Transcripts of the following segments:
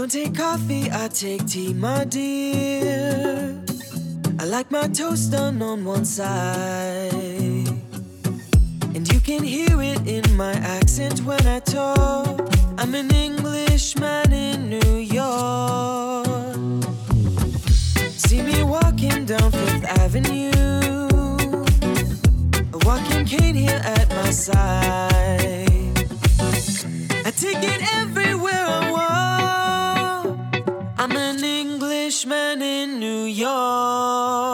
don't take coffee, I take tea, my dear. I like my toast done on one side. And you can hear it in my accent when I talk. I'm an Englishman in New York. See me walking down Fifth Avenue. A walking cane here at my side. I take it everywhere I walk. I'm an Englishman in New York.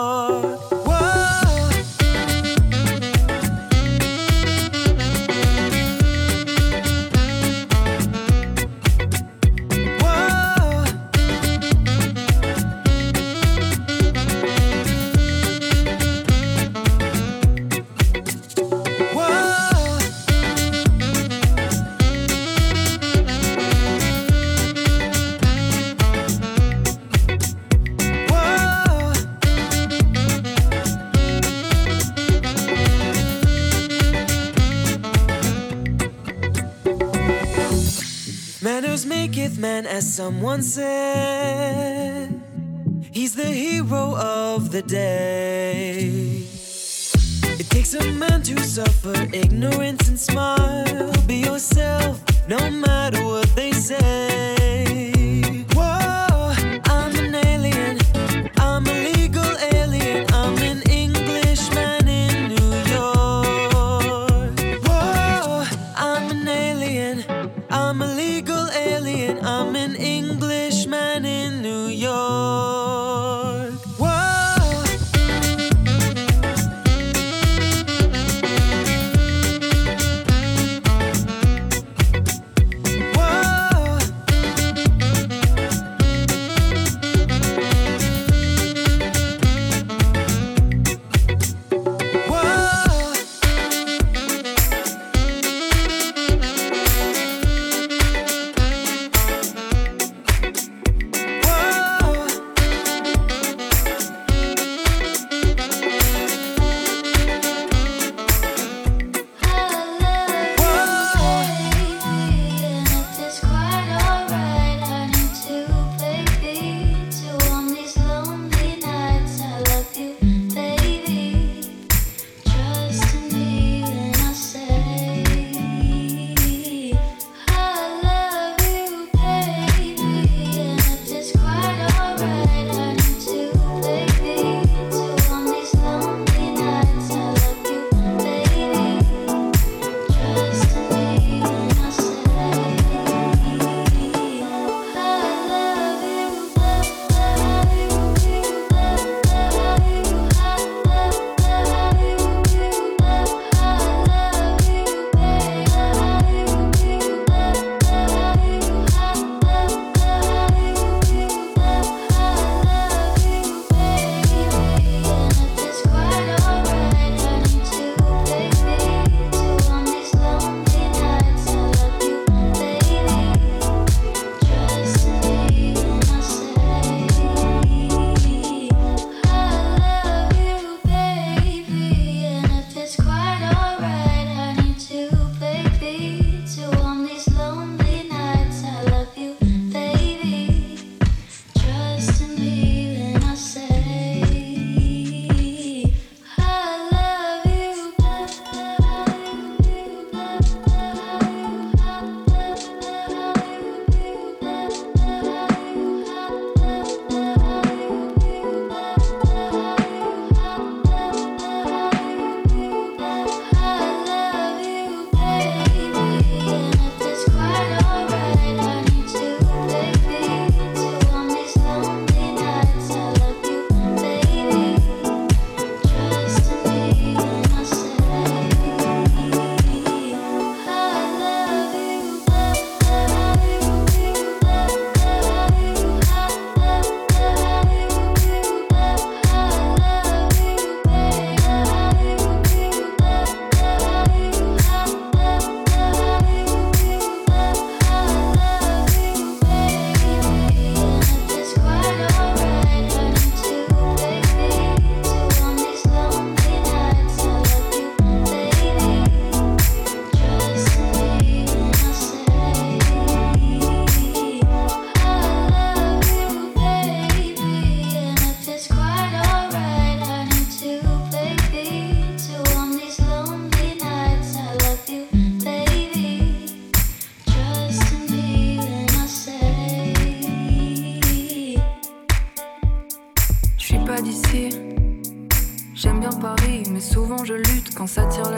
Man, as someone said. He's the hero of the day. It takes a man to suffer ignorance and smile. Be yourself, no matter what they say.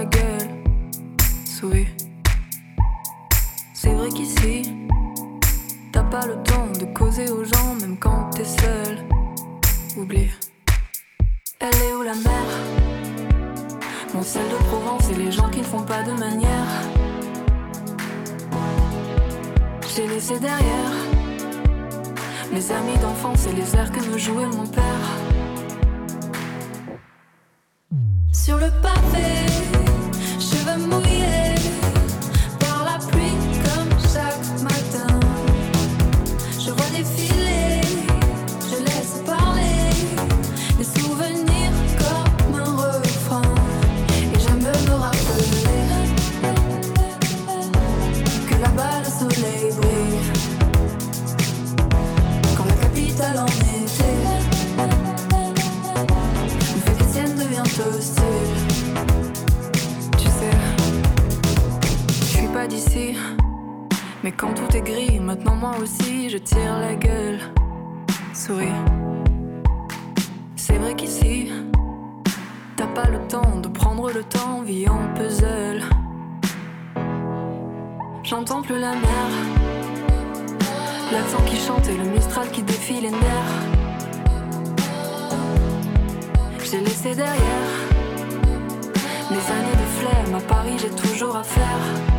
gueule. C'est vrai qu'ici, t'as pas le temps de causer aux gens, même quand t'es seul. Oublie. Elle est où la mer Mon sel de Provence et les gens qui ne font pas de manière. J'ai laissé derrière mes amis d'enfance et les airs que me jouait mon père. Sur le pavé. Cheveux Mais quand tout est gris, maintenant moi aussi je tire la gueule. Souris. C'est vrai qu'ici, t'as pas le temps de prendre le temps, vie en puzzle. J'entends plus la mer, l'accent qui chante et le mistral qui défie les nerfs. J'ai laissé derrière mes années de flemme, à Paris j'ai toujours à faire.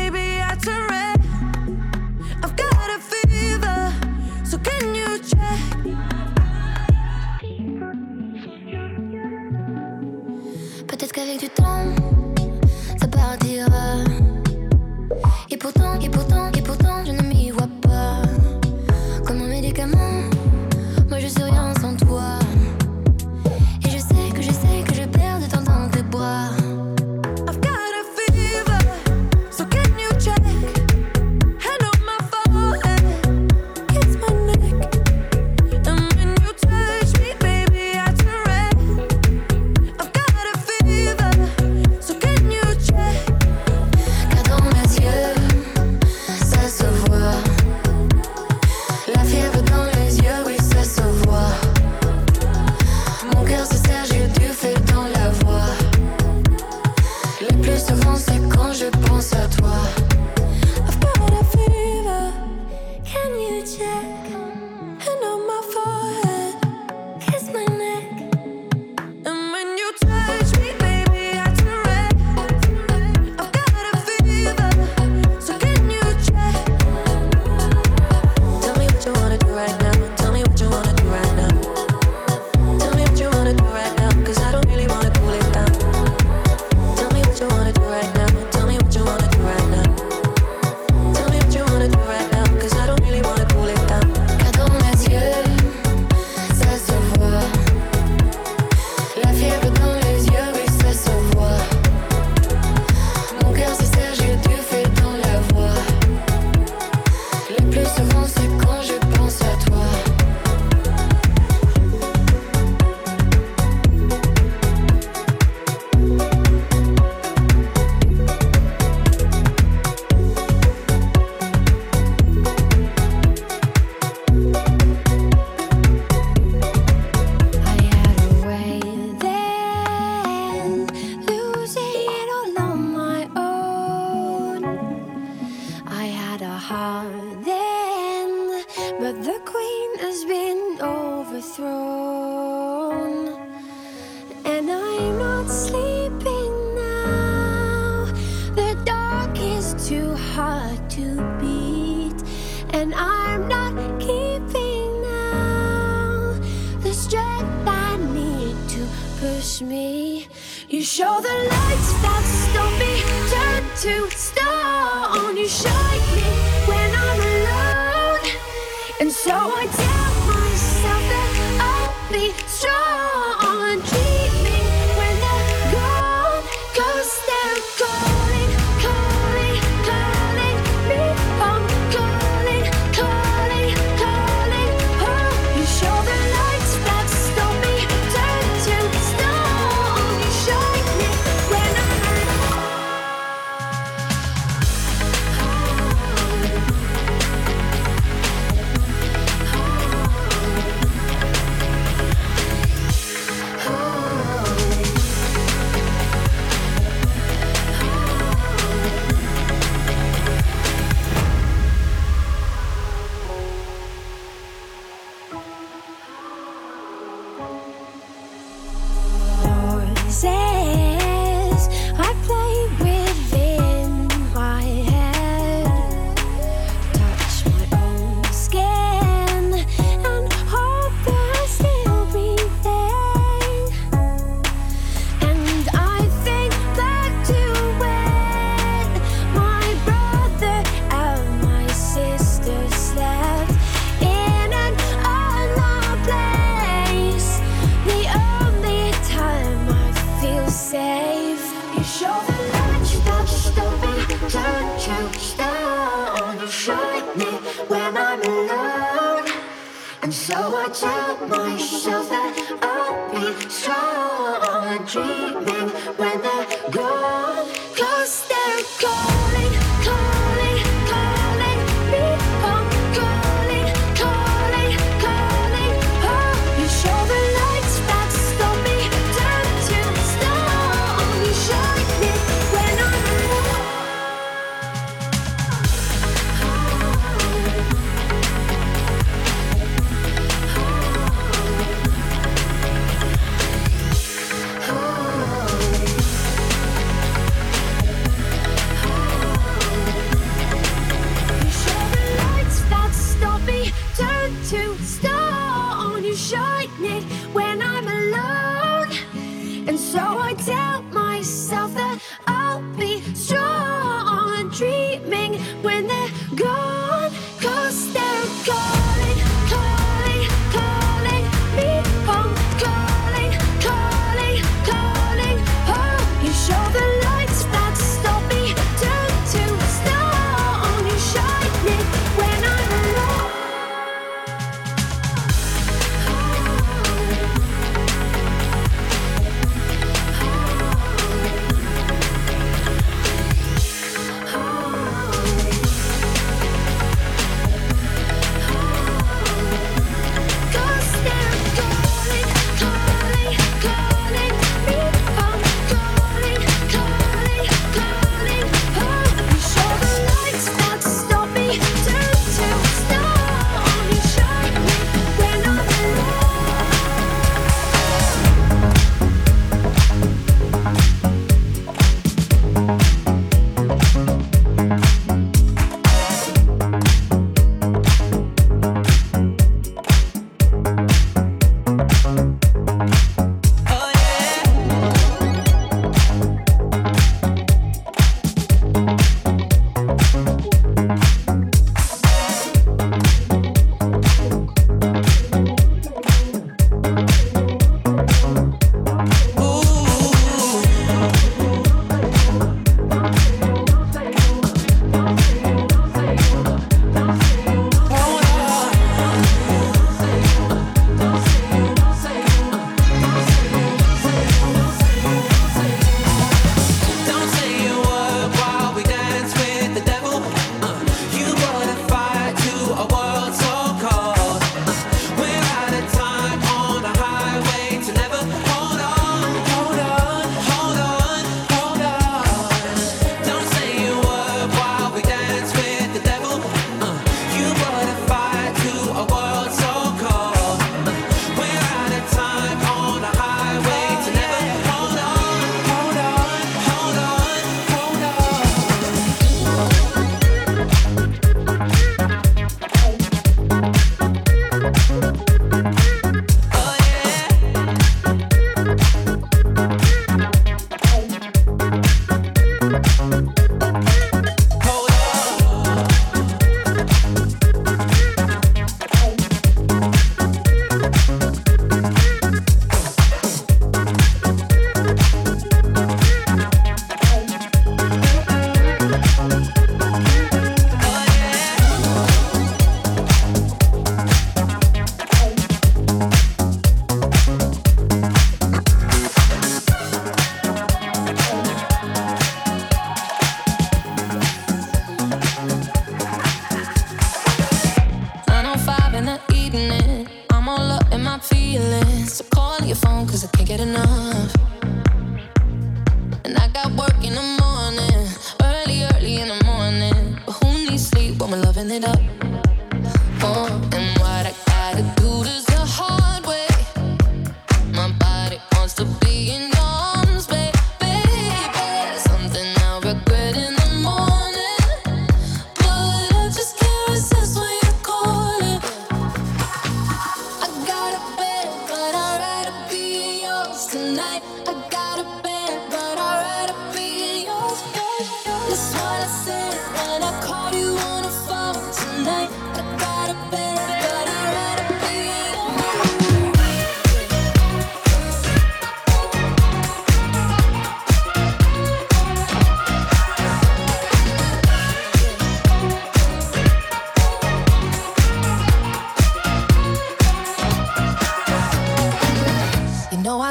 screaming when they're gone.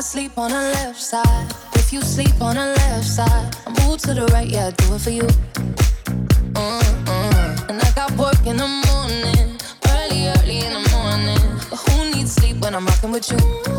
I sleep on the left side. If you sleep on the left side, I move to the right, yeah, I do it for you. with you.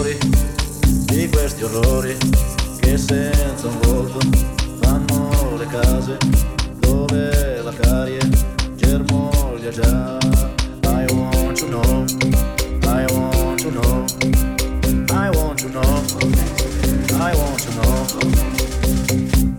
Costruttori di questi orrori che senza un volto fanno le case dove la carie germoglia già. I want to know, I want to know, I want to know, I want to know.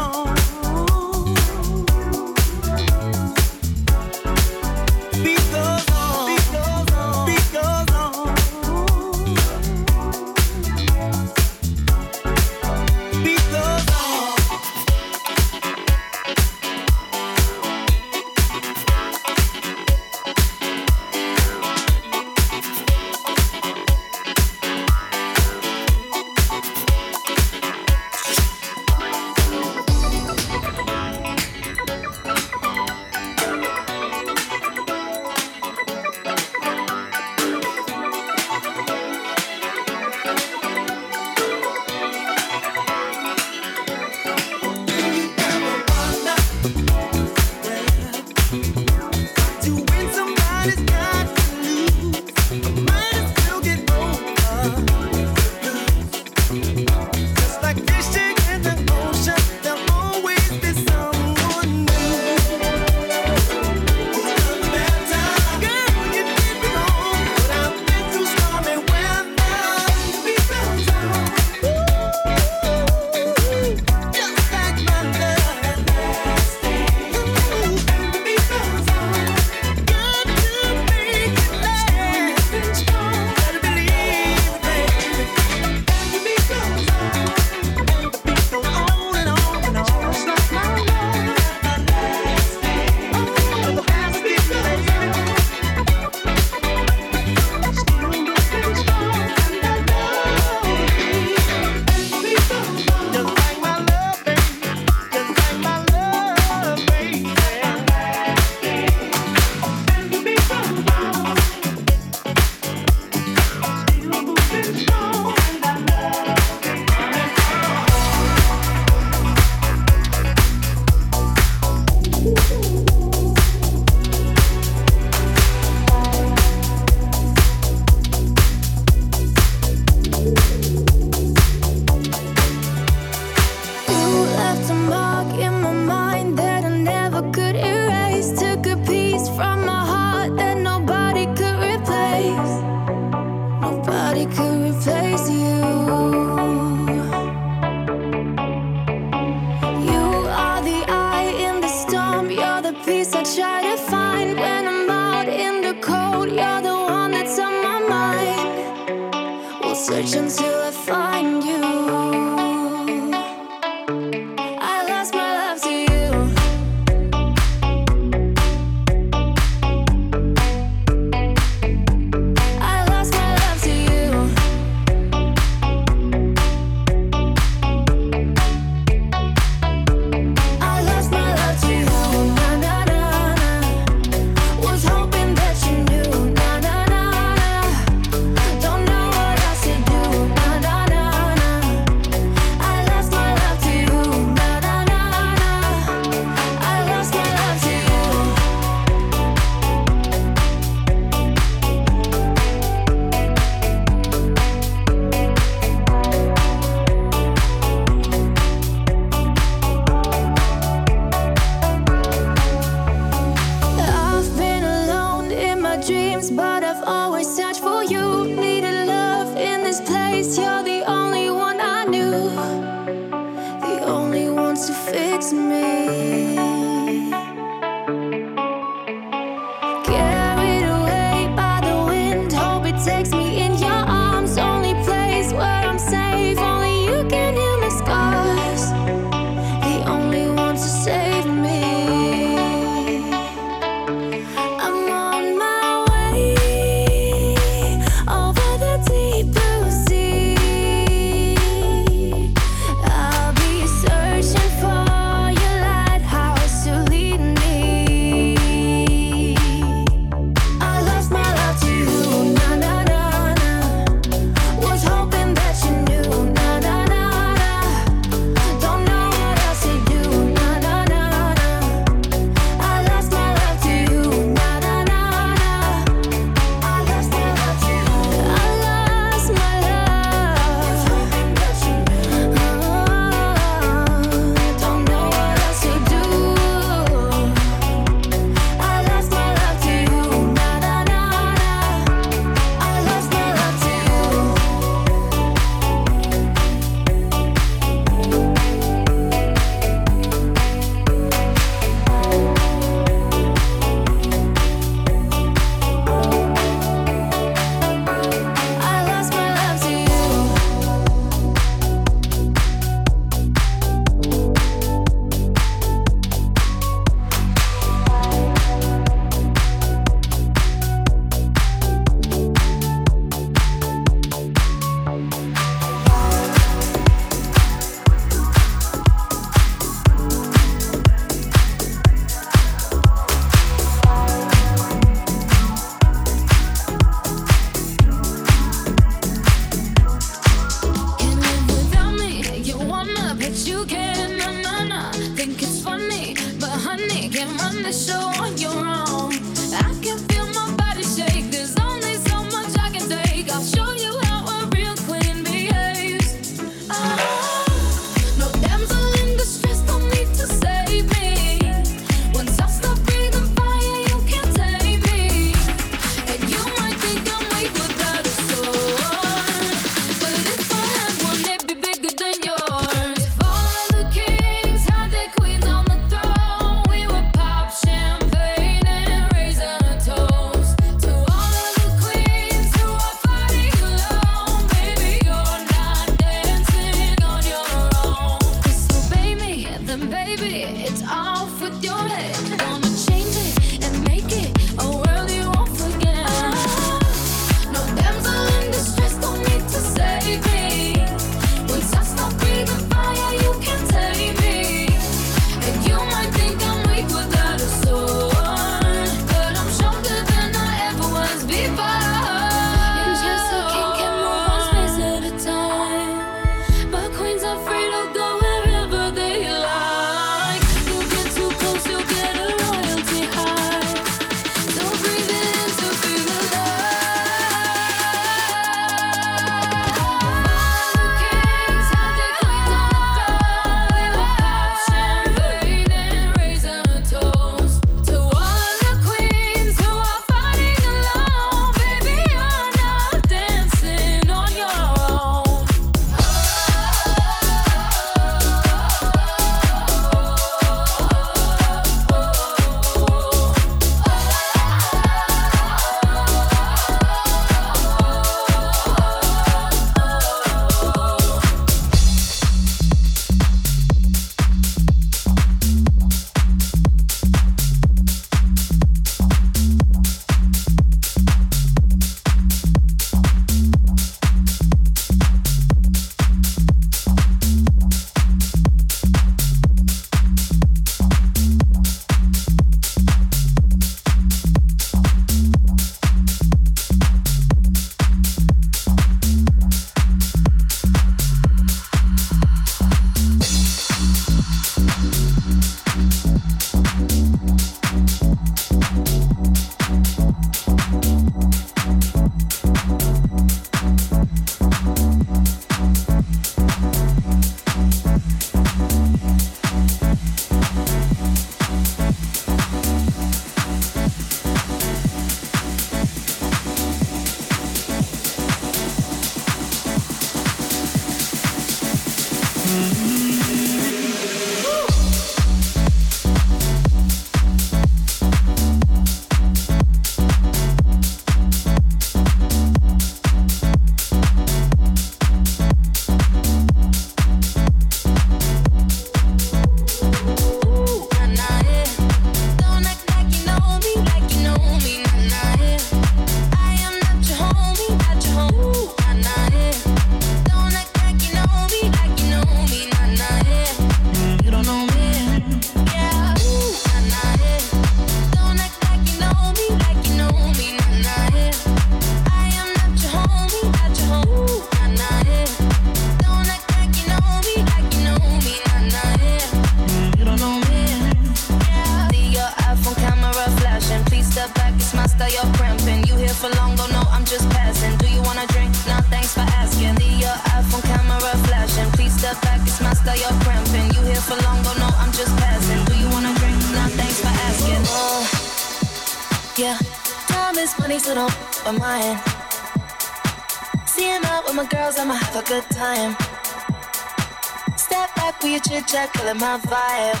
Chit my vibe.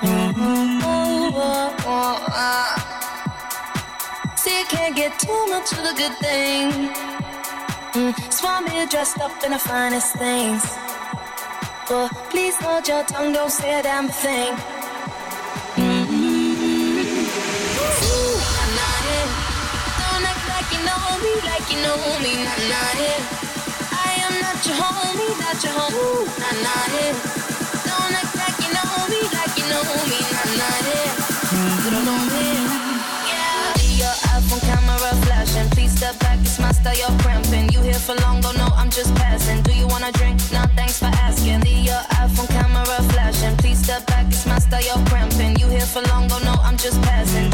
Mm-hmm. Oh, oh, oh, uh. See, you can't get too much of a good thing. Mm, I'm here dressed up in the finest things. But please hold your tongue, don't say a damn thing. know me like you know me, nah nah yeah. I am not your homie, not your homie, nah nah yeah. Style, you're cramping. You here for long, oh don't know, I'm just passing. Do you wanna drink? Nah, thanks for asking. Leave Your iPhone camera flashing, please step back, it's my style, you're cramping. You here for long, oh don't know, I'm just passing.